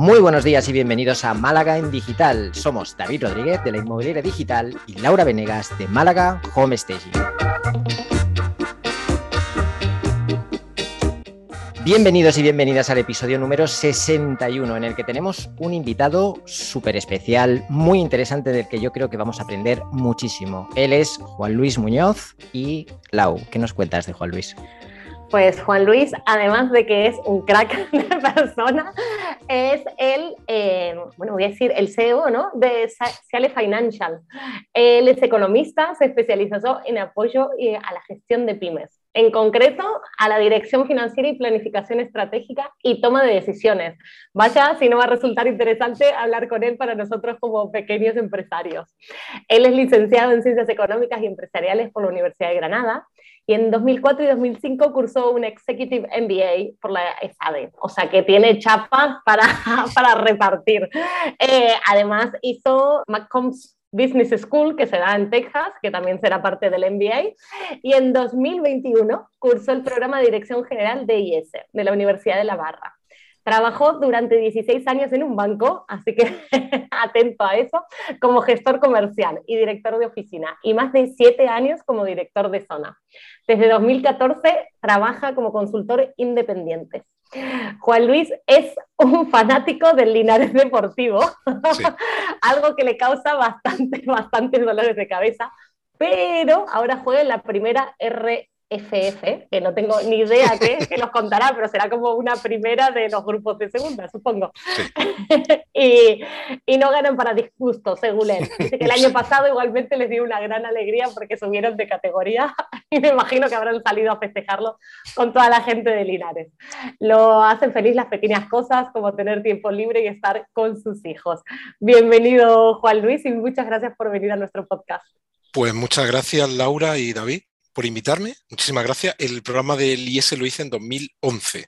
Muy buenos días y bienvenidos a Málaga en Digital. Somos David Rodríguez de la Inmobiliaria Digital y Laura Venegas de Málaga Home Staging. Bienvenidos y bienvenidas al episodio número 61 en el que tenemos un invitado súper especial, muy interesante del que yo creo que vamos a aprender muchísimo. Él es Juan Luis Muñoz y Lau. ¿Qué nos cuentas de Juan Luis? Pues Juan Luis, además de que es un crack de persona, es el, eh, bueno, voy a decir, el CEO ¿no? de Ciale Financial. Él es economista, se especializó en apoyo eh, a la gestión de pymes, en concreto a la dirección financiera y planificación estratégica y toma de decisiones. Vaya, si no va a resultar interesante hablar con él para nosotros como pequeños empresarios. Él es licenciado en Ciencias Económicas y Empresariales por la Universidad de Granada y en 2004 y 2005 cursó un Executive MBA por la ESADE, o sea que tiene chapas para, para repartir. Eh, además hizo McCombs Business School, que se da en Texas, que también será parte del MBA, y en 2021 cursó el programa de Dirección General de IS, de la Universidad de La Barra. Trabajó durante 16 años en un banco, así que atento a eso, como gestor comercial y director de oficina, y más de 7 años como director de zona. Desde 2014 trabaja como consultor independiente. Juan Luis es un fanático del Linares Deportivo, algo que le causa bastante, bastantes dolores de cabeza, pero ahora juega en la primera R FF, que no tengo ni idea qué, que los contará, pero será como una primera de los grupos de segunda, supongo. y, y, no ganan para disgusto, según él. Dice que el año pasado igualmente les dio una gran alegría porque subieron de categoría y me imagino que habrán salido a festejarlo con toda la gente de Linares. Lo hacen feliz las pequeñas cosas, como tener tiempo libre y estar con sus hijos. Bienvenido, Juan Luis, y muchas gracias por venir a nuestro podcast. Pues muchas gracias, Laura y David por invitarme. Muchísimas gracias. El programa del IS lo hice en 2011.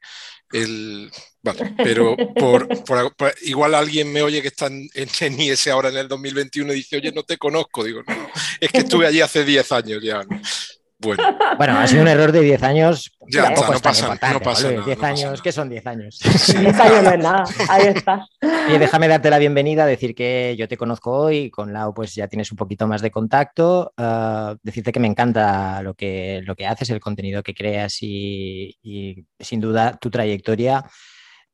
El, vale, pero por, igual alguien me oye que está en, en, IS ahora en el 2021 y dice, oye, no te conozco. Digo, no, es que estuve allí hace 10 años ya. Bueno. bueno, ha sido un error de 10 años. Ya no pasa, no pasa 10 años, ¿qué son 10 años? 10 años no es nada, ahí está. Y déjame darte la bienvenida, decir que yo te conozco hoy, con Lau pues ya tienes un poquito más de contacto, uh, decirte que me encanta lo que, lo que haces, el contenido que creas y, y sin duda tu trayectoria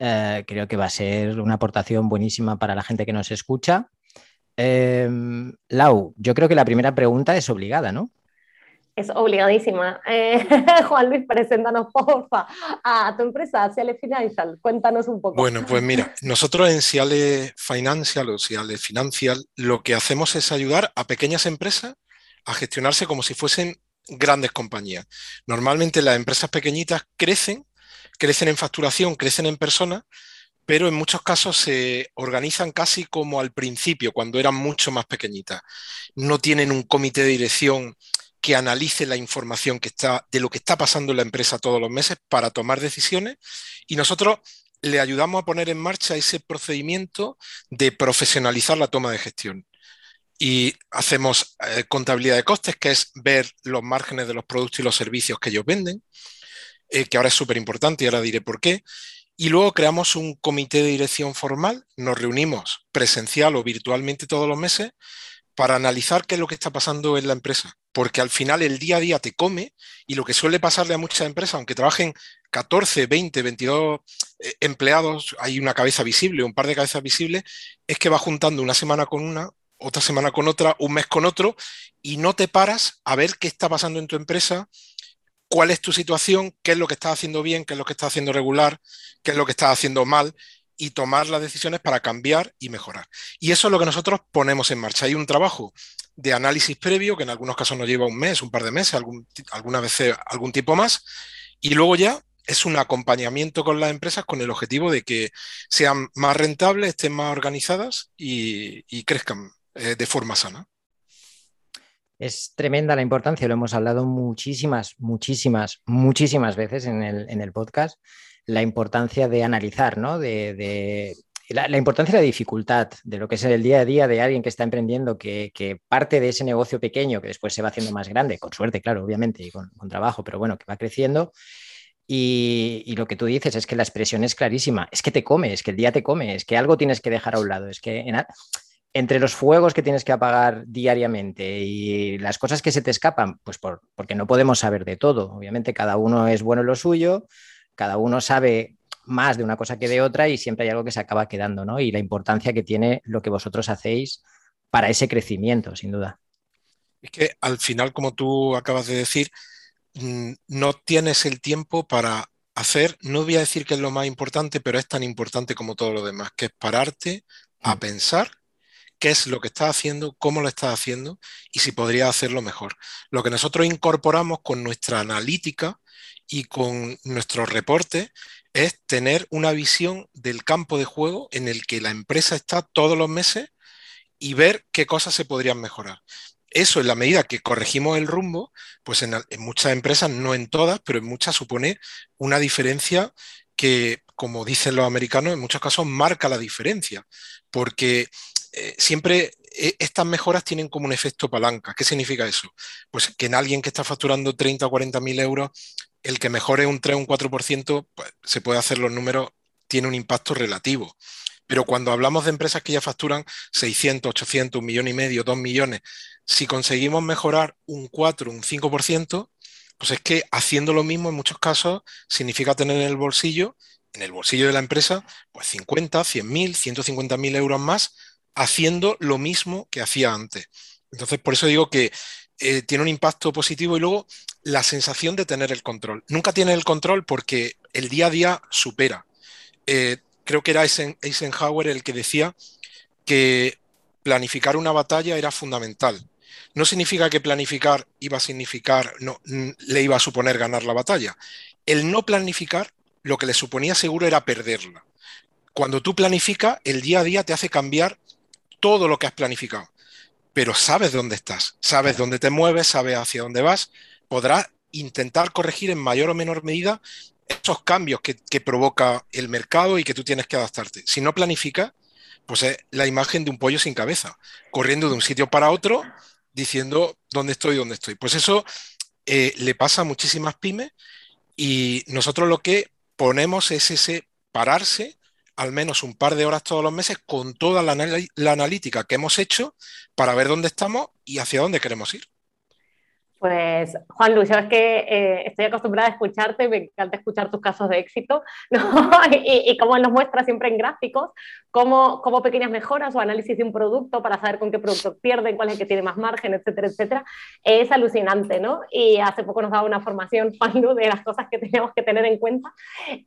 uh, creo que va a ser una aportación buenísima para la gente que nos escucha. Eh, Lau, yo creo que la primera pregunta es obligada, ¿no? Es obligadísima. Eh, Juan Luis, preséntanos, porfa, a tu empresa, Ciale Financial. Cuéntanos un poco. Bueno, pues mira, nosotros en Ciale Financial o Financial lo que hacemos es ayudar a pequeñas empresas a gestionarse como si fuesen grandes compañías. Normalmente las empresas pequeñitas crecen, crecen en facturación, crecen en personas, pero en muchos casos se organizan casi como al principio, cuando eran mucho más pequeñitas. No tienen un comité de dirección que analice la información que está, de lo que está pasando en la empresa todos los meses para tomar decisiones y nosotros le ayudamos a poner en marcha ese procedimiento de profesionalizar la toma de gestión. Y hacemos eh, contabilidad de costes, que es ver los márgenes de los productos y los servicios que ellos venden, eh, que ahora es súper importante y ahora diré por qué. Y luego creamos un comité de dirección formal, nos reunimos presencial o virtualmente todos los meses para analizar qué es lo que está pasando en la empresa, porque al final el día a día te come y lo que suele pasarle a muchas empresas, aunque trabajen 14, 20, 22 empleados, hay una cabeza visible, un par de cabezas visibles, es que va juntando una semana con una, otra semana con otra, un mes con otro, y no te paras a ver qué está pasando en tu empresa, cuál es tu situación, qué es lo que estás haciendo bien, qué es lo que estás haciendo regular, qué es lo que estás haciendo mal, y tomar las decisiones para cambiar y mejorar. Y eso es lo que nosotros ponemos en marcha. Hay un trabajo de análisis previo que en algunos casos nos lleva un mes, un par de meses, algún, alguna vez algún tiempo más, y luego ya es un acompañamiento con las empresas con el objetivo de que sean más rentables, estén más organizadas y, crezcan eh, de forma sana. Es tremenda la importancia, lo hemos hablado muchísimas, muchísimas, muchísimas veces en el, en el podcast la importancia de analizar, ¿no? De, la, importancia de la dificultad, de lo que es el día a día de alguien que está emprendiendo, que, parte de ese negocio pequeño, que después se va haciendo más grande, con suerte, claro, obviamente, y con, trabajo, pero bueno, que va creciendo, Y, lo que tú dices es que la expresión es clarísima, es que te come, es que el día te come, es que algo tienes que dejar a un lado, es que entre los fuegos que tienes que apagar diariamente y las cosas que se te escapan, pues porque no podemos saber de todo, obviamente cada uno es bueno en lo suyo, cada uno sabe más de una cosa que de otra y siempre hay algo que se acaba quedando, ¿no? Y la importancia que tiene lo que vosotros hacéis para ese crecimiento, sin duda. Es que al final, como tú acabas de decir, Mm, no tienes el tiempo para hacer, no voy a decir que es lo más importante, pero es tan importante como todo lo demás, que es pararte a mm. pensar qué es lo que estás haciendo, cómo lo estás haciendo y si podría hacerlo mejor. Lo que nosotros incorporamos con nuestra analítica y con nuestros reportes es tener una visión del campo de juego en el que la empresa está todos los meses y ver qué cosas se podrían mejorar eso en la medida que corregimos el rumbo, pues en, muchas empresas, no en todas, pero en muchas supone una diferencia que, como dicen los americanos, en muchos casos marca la diferencia, porque eh, siempre eh, estas mejoras tienen como un efecto palanca. ¿Qué significa eso? Pues que en alguien que está facturando 30 o 40 mil euros, el que mejore un 3 o un 4%, pues se puede hacer los números, tiene un impacto relativo. Pero cuando hablamos de empresas que ya facturan 600, 800, un millón y medio, dos millones, si conseguimos mejorar un 4, un 5%, pues es que haciendo lo mismo en muchos casos significa tener en el bolsillo, en el bolsillo de la empresa, pues 50, 100 mil, 150 mil euros más haciendo lo mismo que hacía antes. Entonces, por eso digo que eh, tiene un impacto positivo y luego la sensación de tener el control. Nunca tiene el control porque el día a día supera. Eh, creo que era Eisenhower el que decía que planificar una batalla era fundamental. No significa que planificar iba a significar, no, le iba a suponer ganar la batalla. El no planificar lo que le suponía seguro era perderla. Cuando tú planificas, el día a día te hace cambiar todo lo que has planificado. Pero sabes dónde estás, sabes dónde te mueves, sabes hacia dónde vas, podrás intentar corregir en mayor o menor medida esos cambios que, provoca el mercado y que tú tienes que adaptarte. Si no planificas, pues es la imagen de un pollo sin cabeza, corriendo de un sitio para otro, diciendo dónde estoy, dónde estoy. Pues eso eh, le pasa a muchísimas pymes y nosotros lo que ponemos es ese pararse al menos un par de horas todos los meses con toda la analítica que hemos hecho para ver dónde estamos y hacia dónde queremos ir. Pues Juan Luis, es que eh, estoy acostumbrada a escucharte, me encanta escuchar tus casos de éxito ¿no? y, cómo nos muestras siempre en gráficos, cómo, cómo, pequeñas mejoras o análisis de un producto para saber con qué producto pierden, cuál es el que tiene más margen, etcétera, etcétera, es alucinante, ¿no? Y hace poco nos daba una formación, Juan Luis, de las cosas que tenemos que tener en cuenta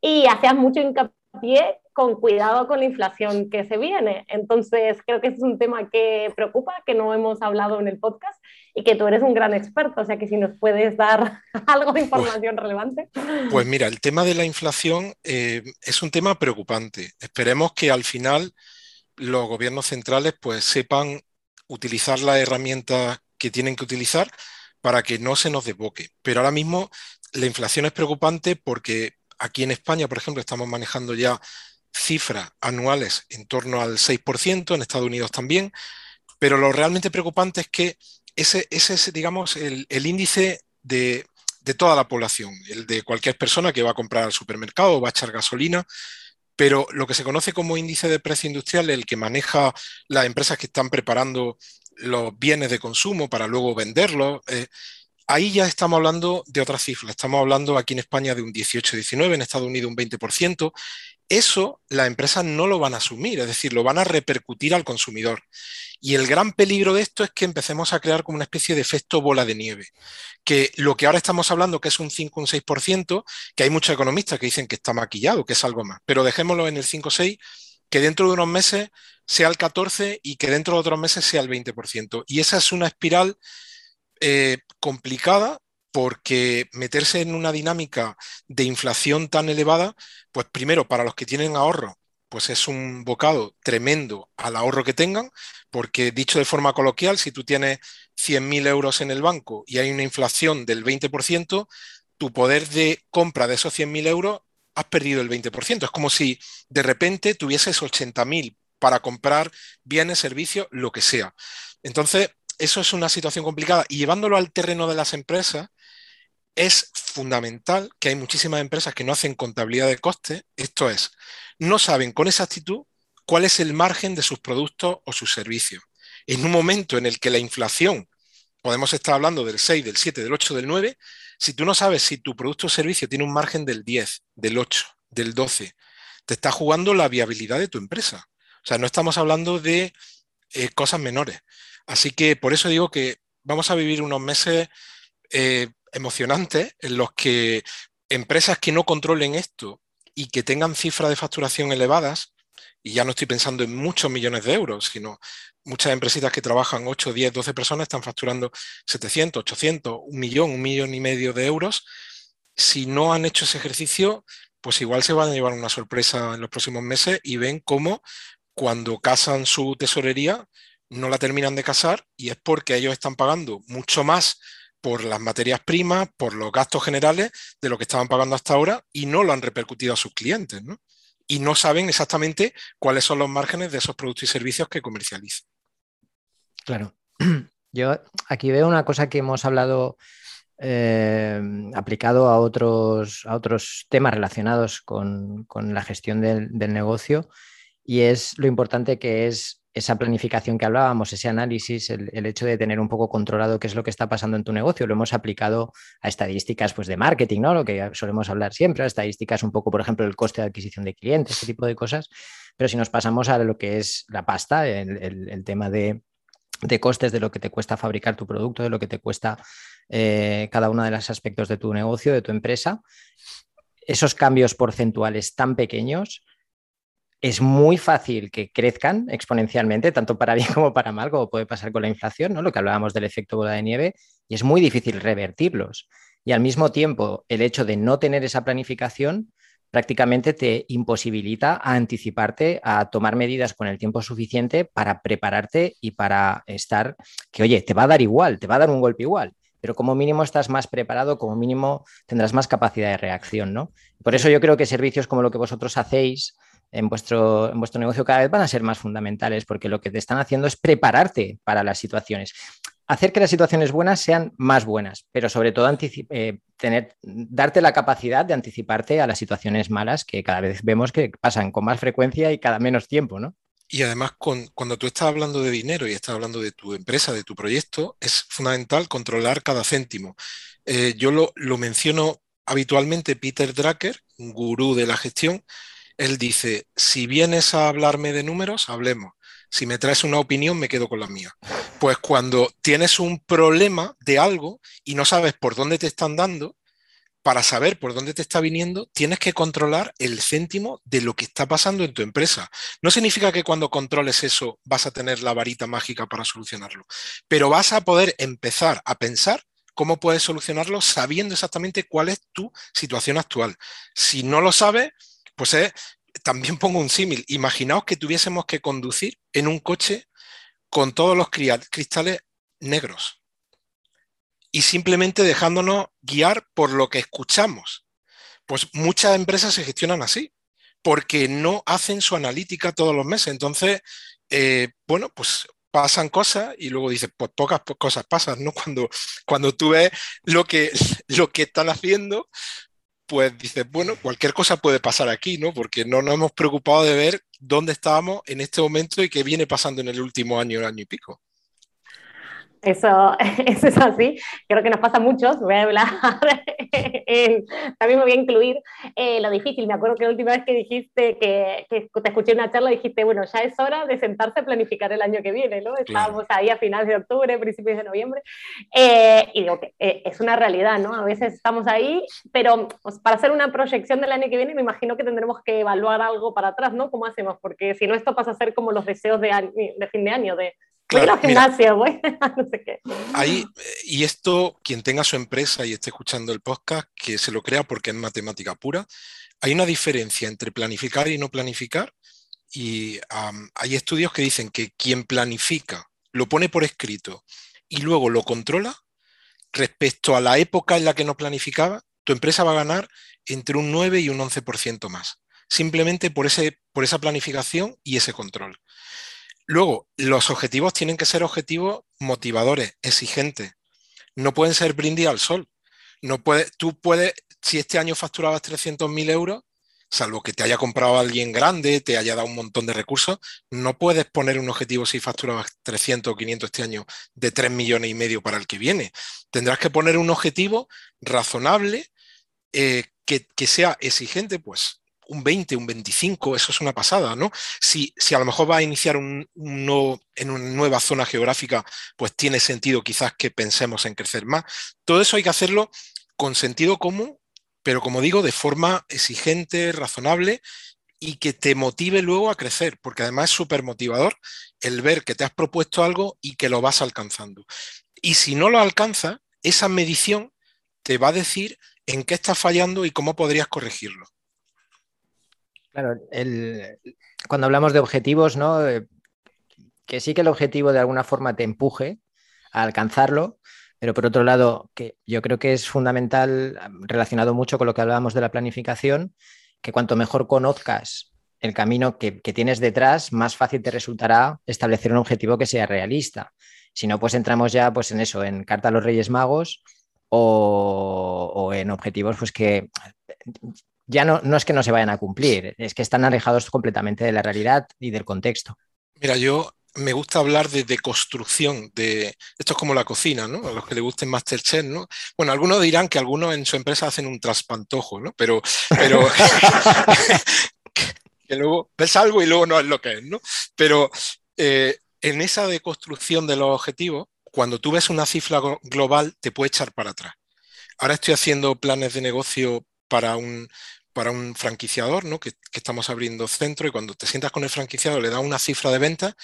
y hacías mucho hincapié con cuidado con la inflación que se viene. Entonces, creo que es un tema que preocupa, que no hemos hablado en el podcast y que tú eres un gran experto, o sea que si nos puedes dar algo de información relevante. Pues mira, el tema de la inflación eh, es un tema preocupante. Esperemos que al final los gobiernos centrales pues sepan utilizar las herramientas que tienen que utilizar para que no se nos desboque. Pero ahora mismo la inflación es preocupante porque aquí en España, por ejemplo, estamos manejando ya cifras anuales en torno al 6%, en Estados Unidos también, pero lo realmente preocupante es que ese, es, digamos, el, índice de, toda la población, el de cualquier persona que va a comprar al supermercado o va a echar gasolina, pero lo que se conoce como índice de precio industrial, el que maneja las empresas que están preparando los bienes de consumo para luego venderlos, eh, ahí ya estamos hablando de otras cifras. Estamos hablando aquí en España de un 18-19, en Estados Unidos un 20%. Eso las empresas no lo van a asumir, es decir, lo van a repercutir al consumidor. Y el gran peligro de esto es que empecemos a crear como una especie de efecto bola de nieve, que lo que ahora estamos hablando, que es un 5 un 6%, que hay muchos economistas que dicen que está maquillado, que es algo más, pero dejémoslo en el 5 o 6, que dentro de unos meses sea el 14 y que dentro de otros meses sea el 20%. Y esa es una espiral eh, complicada porque meterse en una dinámica de inflación tan elevada, pues primero para los que tienen ahorro, pues es un bocado tremendo al ahorro que tengan, porque dicho de forma coloquial, si tú tienes 100.000 euros en el banco y hay una inflación del 20%, tu poder de compra de esos 100.000 euros has perdido el 20%. Es como si de repente tuvieses 80.000 para comprar bienes, servicios, lo que sea. Entonces, eso es una situación complicada. Y llevándolo al terreno de las empresas, es fundamental que hay muchísimas empresas que no hacen contabilidad de costes, esto es, no saben con exactitud cuál es el margen de sus productos o sus servicios. En un momento en el que la inflación, podemos estar hablando del 6, del 7, del 8, del 9, si tú no sabes si tu producto o servicio tiene un margen del 10, del 8, del 12, te está jugando la viabilidad de tu empresa. O sea, no estamos hablando de eh, cosas menores. Así que por eso digo que vamos a vivir unos meses eh, emocionantes en los que empresas que no controlen esto y que tengan cifras de facturación elevadas, y ya no estoy pensando en muchos millones de euros, sino muchas empresitas que trabajan 8, 10, 12 personas están facturando 700, 800, un millón, un millón y medio de euros. Si no han hecho ese ejercicio, pues igual se van a llevar una sorpresa en los próximos meses y ven cómo cuando casan su tesorería no la terminan de casar y es porque ellos están pagando mucho más por las materias primas, por los gastos generales de lo que estaban pagando hasta ahora y no lo han repercutido a sus clientes. ¿no? Y no saben exactamente cuáles son los márgenes de esos productos y servicios que comercializan. Claro. Yo aquí veo una cosa que hemos hablado eh, aplicado a otros, a otros temas relacionados con, la gestión del, negocio y es lo importante que es esa planificación que hablábamos, ese análisis, el, hecho de tener un poco controlado qué es lo que está pasando en tu negocio, lo hemos aplicado a estadísticas pues, de marketing, ¿no? Lo que solemos hablar siempre, a estadísticas un poco, por ejemplo, el coste de adquisición de clientes, ese tipo de cosas. Pero si nos pasamos a lo que es la pasta, el, tema de, costes de lo que te cuesta fabricar tu producto, de lo que te cuesta eh, cada uno de los aspectos de tu negocio, de tu empresa, esos cambios porcentuales tan pequeños es muy fácil que crezcan exponencialmente, tanto para bien como para mal, como puede pasar con la inflación, ¿no? lo que hablábamos del efecto bola de nieve, y es muy difícil revertirlos. Y al mismo tiempo, el hecho de no tener esa planificación prácticamente te imposibilita a anticiparte, a tomar medidas con el tiempo suficiente para prepararte y para estar, que oye, te va a dar igual, te va a dar un golpe igual, pero como mínimo estás más preparado, como mínimo tendrás más capacidad de reacción, ¿no? Por eso yo creo que servicios como lo que vosotros hacéis, en vuestro, en vuestro negocio cada vez van a ser más fundamentales porque lo que te están haciendo es prepararte para las situaciones. Hacer que las situaciones buenas sean más buenas, pero sobre todo eh, tener, darte la capacidad de anticiparte a las situaciones malas que cada vez vemos que pasan con más frecuencia y cada menos tiempo, ¿no? Y además, cuando tú estás hablando de dinero y estás hablando de tu empresa, de tu proyecto, es fundamental controlar cada céntimo. Eh, yo lo, lo, menciono habitualmente, Peter Drucker, gurú de la gestión, él dice, si vienes a hablarme de números, hablemos. Si me traes una opinión, me quedo con la mía. Pues cuando tienes un problema de algo y no sabes por dónde te están dando, para saber por dónde te está viniendo, tienes que controlar el céntimo de lo que está pasando en tu empresa. No significa que cuando controles eso vas a tener la varita mágica para solucionarlo, pero vas a poder empezar a pensar cómo puedes solucionarlo sabiendo exactamente cuál es tu situación actual. Si no lo sabes, pues también pongo un símil. Imaginaos que tuviésemos que conducir en un coche con todos los cristales negros y simplemente dejándonos guiar por lo que escuchamos. Pues muchas empresas se gestionan así, porque no hacen su analítica todos los meses. Entonces, eh, bueno, pues pasan cosas y luego dices, pues pocas cosas pasan, ¿no? Cuando, cuando tú ves lo que, lo que están haciendo, pues dices, bueno, cualquier cosa puede pasar aquí, ¿no? Porque no nos hemos preocupado de ver dónde estábamos en este momento y qué viene pasando en el último año, año y pico. Eso, eso es así. Creo que nos pasa a muchos. Voy a hablar, también me voy a incluir eh, lo difícil. Me acuerdo que la última vez que dijiste que, que, te escuché una charla, dijiste, bueno, ya es hora de sentarse a planificar el año que viene, ¿no? Estábamos ahí a finales de octubre, principios de noviembre. Eh, y digo que eh, es una realidad, ¿no? A veces estamos ahí, pero pues, para hacer una proyección del año que viene, me imagino que tendremos que evaluar algo para atrás, ¿no? ¿Cómo hacemos? Porque si no, esto pasa a ser como los deseos de, de fin de año, de no sé qué. Ahí, y esto, quien tenga su empresa y esté escuchando el podcast, que se lo crea porque es matemática pura, hay una diferencia entre planificar y no planificar. Y hay estudios que dicen que quien planifica, lo pone por escrito y luego lo controla, respecto a la época en la que no planificaba, tu empresa va a ganar entre un 9 y un 11% más, simplemente por, ese, por esa planificación y ese control. Luego, los objetivos tienen que ser objetivos motivadores, exigentes. No pueden ser brindis al sol. No puedes, tú puedes, si este año facturabas 300.000 euros, salvo que te haya comprado alguien grande, te haya dado un montón de recursos, no puedes poner un objetivo si facturabas 300 o 500 este año de 3 millones y medio para el que viene. Tendrás que poner un objetivo razonable eh, que, sea exigente, pues un 20, un 25, eso es una pasada, ¿no? Si, si a lo mejor va a iniciar un, en una nueva zona geográfica, pues tiene sentido quizás que pensemos en crecer más. Todo eso hay que hacerlo con sentido común pero como digo, de forma exigente, razonable y que te motive luego a crecer, porque además es súper motivador el ver que te has propuesto algo y que lo vas alcanzando. Y si no lo alcanzas, esa medición te va a decir en qué estás fallando y cómo podrías corregirlo. Claro, cuando hablamos de objetivos, ¿no? Eh, que sí que el objetivo de alguna forma te empuje a alcanzarlo, pero por otro lado, que yo creo que es fundamental, relacionado mucho con lo que hablábamos de la planificación, que cuanto mejor conozcas el camino que, tienes detrás, más fácil te resultará establecer un objetivo que sea realista. Si no, pues entramos ya pues, en eso, en Carta a los Reyes Magos o, en objetivos pues, que ya no, no es que no se vayan a cumplir, es que están alejados completamente de la realidad y del contexto. Mira, yo me gusta hablar de deconstrucción de esto es como la cocina, ¿no? A los que le gusten Masterchef, ¿no? Bueno, algunos dirán que algunos en su empresa hacen un traspantojo, ¿no? Pero, pero que luego ves algo y luego no es lo que es, ¿no? Pero eh, en esa deconstrucción de los objetivos, cuando tú ves una cifra global, te puede echar para atrás. Ahora estoy haciendo planes de negocio para un, para un franquiciador, ¿no? Que, que, estamos abriendo centro y cuando te sientas con el franquiciado le da una cifra de venta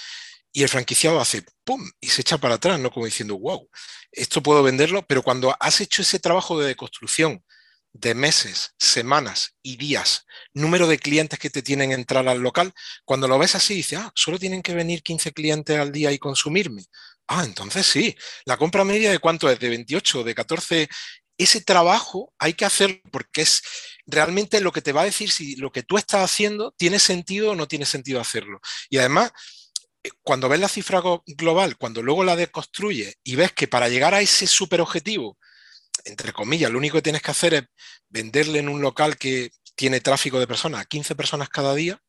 y el franquiciado hace ¡pum! y se echa para atrás, ¿no? Como diciendo, wow, esto puedo venderlo, pero cuando has hecho ese trabajo de deconstrucción de meses, semanas y días, número de clientes que te tienen entrar al local, cuando lo ves así, dices, ah, solo tienen que venir 15 clientes al día y consumirme. Ah, entonces sí, la compra media de cuánto es, de 28, de 14. Ese trabajo hay que hacer porque es realmente lo que te va a decir si lo que tú estás haciendo tiene sentido o no tiene sentido hacerlo. Y además, cuando ves la cifra global, cuando luego la deconstruyes y ves que para llegar a ese super objetivo, entre comillas, lo único que tienes que hacer es venderle en un local que tiene tráfico de personas, 15 personas cada día,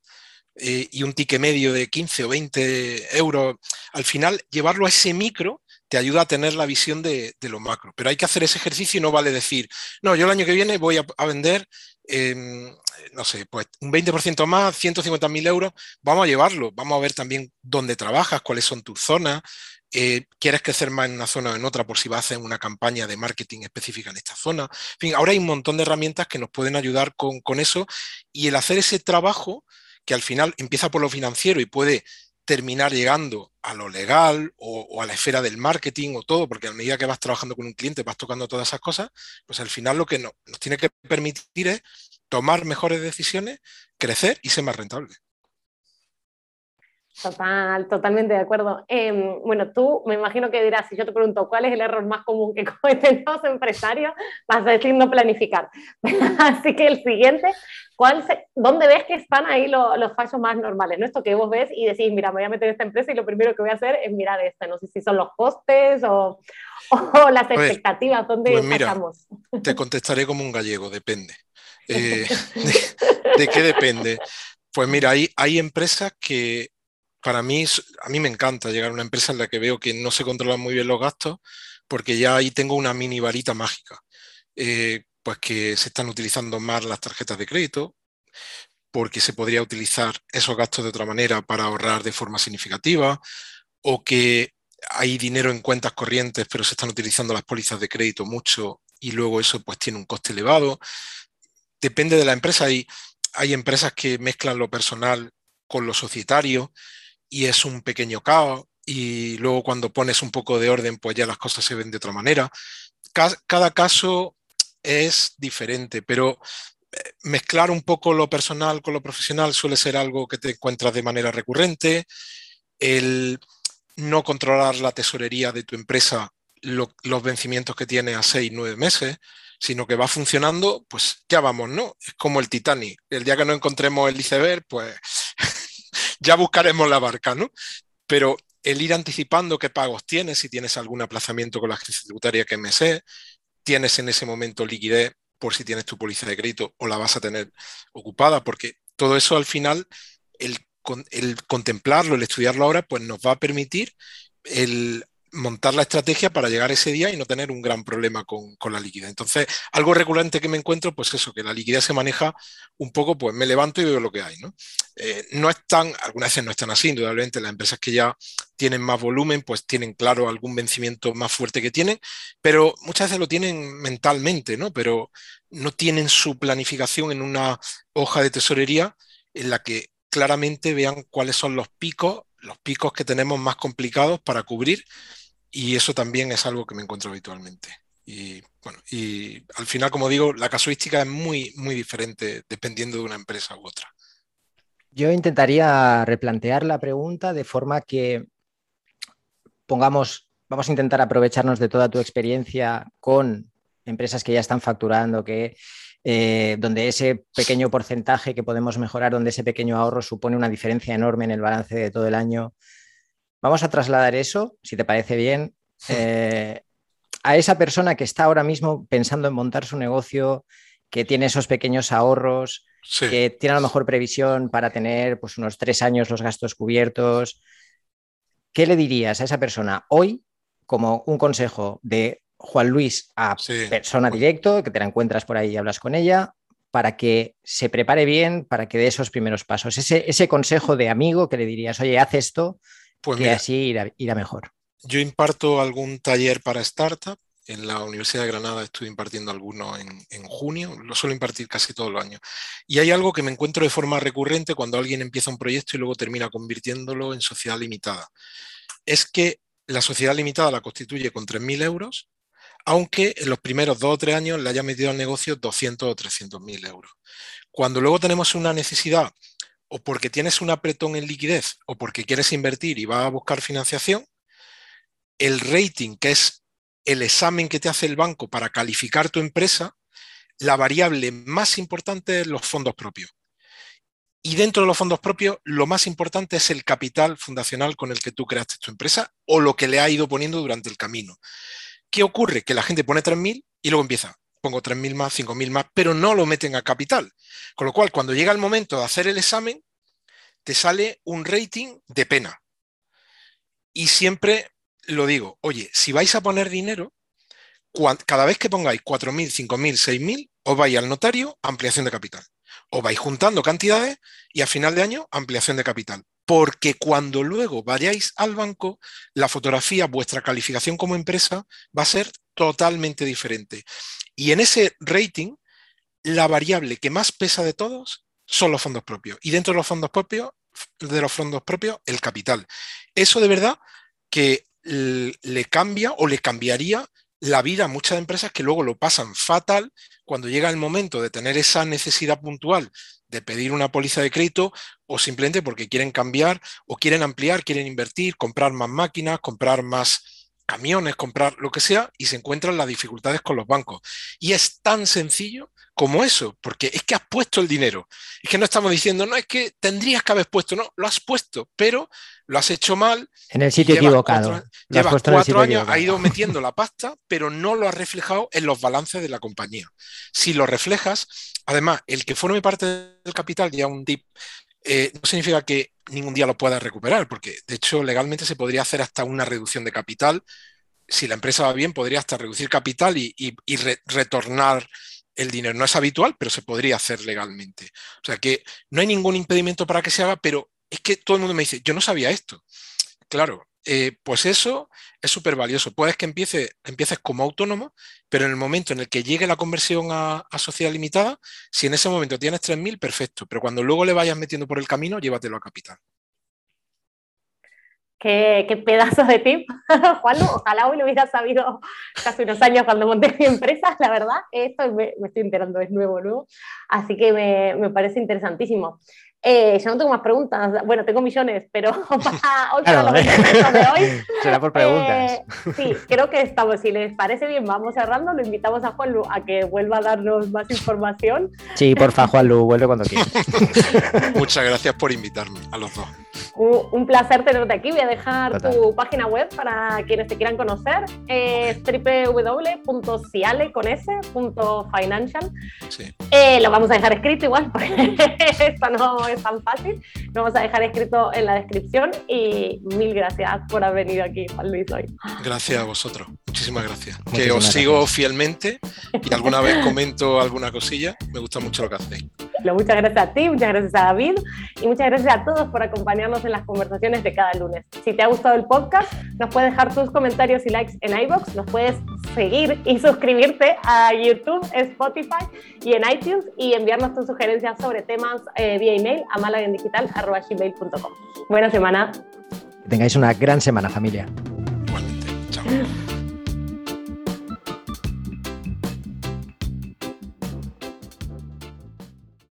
eh, y un ticket medio de 15 o 20 euros, al final llevarlo a ese micro te ayuda a tener la visión de, lo macro. Pero hay que hacer ese ejercicio y no vale decir, no, yo el año que viene voy a, vender, em, no sé, pues un 20% más, 150.000 euros, vamos a llevarlo, vamos a ver también dónde trabajas, cuáles son tus zonas, eh, quieres crecer más en una zona o en otra por si vas a hacer una campaña de marketing específica en esta zona. En fin, ahora hay un montón de herramientas que nos pueden ayudar con, con eso y el hacer ese trabajo que al final empieza por lo financiero y puede terminar llegando a lo legal o, a la esfera del marketing o todo, porque a medida que vas trabajando con un cliente, vas tocando todas esas cosas, pues al final lo que nos tiene que permitir es tomar mejores decisiones, crecer y ser más rentable. Total, totalmente de acuerdo. Em, bueno, tú me imagino que dirás, si yo te pregunto cuál es el error más común que cometen los empresarios, vas a decir no planificar. Así que el siguiente, ¿cuál ¿dónde ves que están ahí los fallos más normales? ¿no? Esto que vos ves y decís, mira, me voy a meter en esta empresa y lo primero que voy a hacer es mirar este. No sé si son los costes o, las expectativas, ¿dónde pues mira, Te contestaré como un gallego, depende. Eh, de, qué depende? Pues mira, hay, hay empresas que para mí, a mí me encanta llegar a una empresa en la que veo que no se controlan muy bien los gastos, porque ya ahí tengo una mini varita mágica. Eh, pues que se están utilizando más las tarjetas de crédito, porque se podría utilizar esos gastos de otra manera para ahorrar de forma significativa, o que hay dinero en cuentas corrientes, pero se están utilizando las pólizas de crédito mucho y luego eso pues tiene un coste elevado. Depende de la empresa. Hay, hay empresas que mezclan lo personal con lo societario y es un pequeño caos y luego cuando pones un poco de orden, pues ya las cosas se ven de otra manera. Cada, caso es diferente, pero eh, mezclar un poco lo personal con lo profesional suele ser algo que te encuentras de manera recurrente. El no controlar la tesorería de tu empresa, los vencimientos que tiene a seis, nueve meses, sino que va funcionando, pues ya vamos, ¿no? Es como el Titanic. El día que no encontremos el iceberg, pues ya buscaremos la barca, ¿no? Pero el ir anticipando qué pagos tienes, si tienes algún aplazamiento con la agencia tributaria que me sé, tienes en ese momento liquidez por si tienes tu póliza de crédito o la vas a tener ocupada, porque todo eso al final, el, el contemplarlo, el estudiarlo ahora, pues nos va a permitir el montar la estrategia para llegar ese día y no tener un gran problema con, la liquidez. Entonces, algo recurrente que me encuentro, pues eso, que la liquidez se maneja un poco, pues me levanto y veo lo que hay. ¿no? Eh, no están, algunas veces no están así, indudablemente las empresas que ya tienen más volumen, pues tienen claro algún vencimiento más fuerte que tienen, pero muchas veces lo tienen mentalmente, ¿no? Pero no tienen su planificación en una hoja de tesorería en la que claramente vean cuáles son los picos los picos que tenemos más complicados para cubrir y eso también es algo que me encuentro habitualmente. Y bueno, y al final, como digo, la casuística es muy, muy diferente dependiendo de una empresa u otra. Yo intentaría replantear la pregunta de forma que pongamos, vamos a intentar aprovecharnos de toda tu experiencia con empresas que ya están facturando, que eh, donde ese pequeño porcentaje que podemos mejorar, donde ese pequeño ahorro supone una diferencia enorme en el balance de todo el año. Vamos a trasladar eso, si te parece bien, eh, a esa persona que está ahora mismo pensando en montar su negocio, que tiene esos pequeños ahorros, que tiene a lo mejor previsión para tener pues, unos tres años los gastos cubiertos. ¿Qué le dirías a esa persona hoy como un consejo de Juan Luis a persona directo, que te la encuentras por ahí y hablas con ella, para que se prepare bien, para que dé esos primeros pasos? Ese, ese consejo de amigo que le dirías, oye, haz esto pues que así irá, mejor. Yo imparto algún taller para startup. En la Universidad de Granada estoy impartiendo alguno en, junio, lo suelo impartir casi todos los años. Y hay algo que me encuentro de forma recurrente cuando alguien empieza un proyecto y luego termina convirtiéndolo en sociedad limitada. Es que la sociedad limitada la constituye con 3.000 euros, aunque en los primeros dos o tres años le haya metido al negocio 200 o 300 mil euros. Cuando luego tenemos una necesidad o porque tienes un apretón en liquidez o porque quieres invertir y vas a buscar financiación, el rating, que es el examen que te hace el banco para calificar tu empresa, la variable más importante es los fondos propios. Y dentro de los fondos propios, lo más importante es el capital fundacional con el que tú creaste tu empresa o lo que le ha ido poniendo durante el camino. ¿Qué ocurre? Que la gente pone 3.000 y luego empieza, pongo 3.000 más, 5.000 más, pero no lo meten a capital. Con lo cual, cuando llega el momento de hacer el examen, te sale un rating de pena. Y siempre lo digo, oye, si vais a poner dinero, cada vez que pongáis 4.000, 5.000, 6.000, os vais al notario, ampliación de capital. Os vais juntando cantidades y a final de año, ampliación de capital. Porque cuando luego vayáis al banco, la fotografía, vuestra calificación como empresa va a ser totalmente diferente. Y en ese rating, la variable que más pesa de todos son los fondos propios. Y dentro de los fondos propios, de los fondos propios, el capital. Eso de verdad que le cambia o le cambiaría la vida a muchas empresas que luego lo pasan fatal cuando llega el momento de tener esa necesidad puntual de pedir una póliza de crédito o simplemente porque quieren cambiar o quieren ampliar, quieren invertir, comprar más máquinas, comprar más camiones, comprar lo que sea y se encuentran las dificultades con los bancos. Y es tan sencillo como eso, porque es que has puesto el dinero. Es que no estamos diciendo, no, es que tendrías que haber puesto, no, lo has puesto, pero lo has hecho mal. En el sitio equivocado. llevas cuatro años, ha ido metiendo la pasta, pero no lo has reflejado en los balances de la compañía. Si lo reflejas, además, el que forme parte del capital, ya un tip, eh, no significa que ningún día lo puedas recuperar, porque de hecho legalmente se podría hacer hasta una reducción de capital. Si la empresa va bien, podría hasta reducir capital y, retornar el dinero. No es habitual, pero se podría hacer legalmente. O sea que no hay ningún impedimento para que se haga, pero es que todo el mundo me dice, yo no sabía esto. Claro, eh, pues eso es súper valioso. Puedes que empiece, empieces como autónomo, pero en el momento en el que llegue la conversión a, sociedad limitada, si en ese momento tienes 3.000, perfecto, pero cuando luego le vayas metiendo por el camino, llévatelo a capital. Qué, pedazo de tip, Juan. Ojalá hoy lo hubiera sabido hace unos años cuando monté mi empresa, la verdad. Esto me, estoy enterando, es nuevo, nuevo. Así que me parece interesantísimo. Eh, yo no tengo más preguntas. Bueno, tengo millones, pero para hoy, claro, de hoy será por preguntas. Eh, sí, creo que estamos. Si les parece bien, vamos cerrando. Lo invitamos a Juan Lu a que vuelva a darnos más información. Sí, porfa, Juan Lu, vuelve cuando quieras. Muchas gracias por invitarme a los dos. Un, placer tenerte aquí. Voy a dejar tu página web para quienes te quieran conocer. Es www.ciale.financial. Eh, lo vamos a dejar escrito igual, porque esto no es tan fácil. Lo vamos a dejar escrito en la descripción. Y mil gracias por haber venido aquí, Juan Luis, hoy. Gracias a vosotros. Muchísimas gracias. que os sigo fielmente y alguna vez comento alguna cosilla. Me gusta mucho lo que hacéis. Muchas gracias a ti, muchas gracias a David y muchas gracias a todos por acompañarnos en las conversaciones de cada lunes. Si te ha gustado el podcast, nos puedes dejar tus comentarios y likes en iBox, nos puedes seguir y suscribirte a YouTube, Spotify y en iTunes y enviarnos tus sugerencias sobre temas eh, vía email a malagendigital.com. Buena semana. Que tengáis una gran semana, familia. Igualmente. Chao.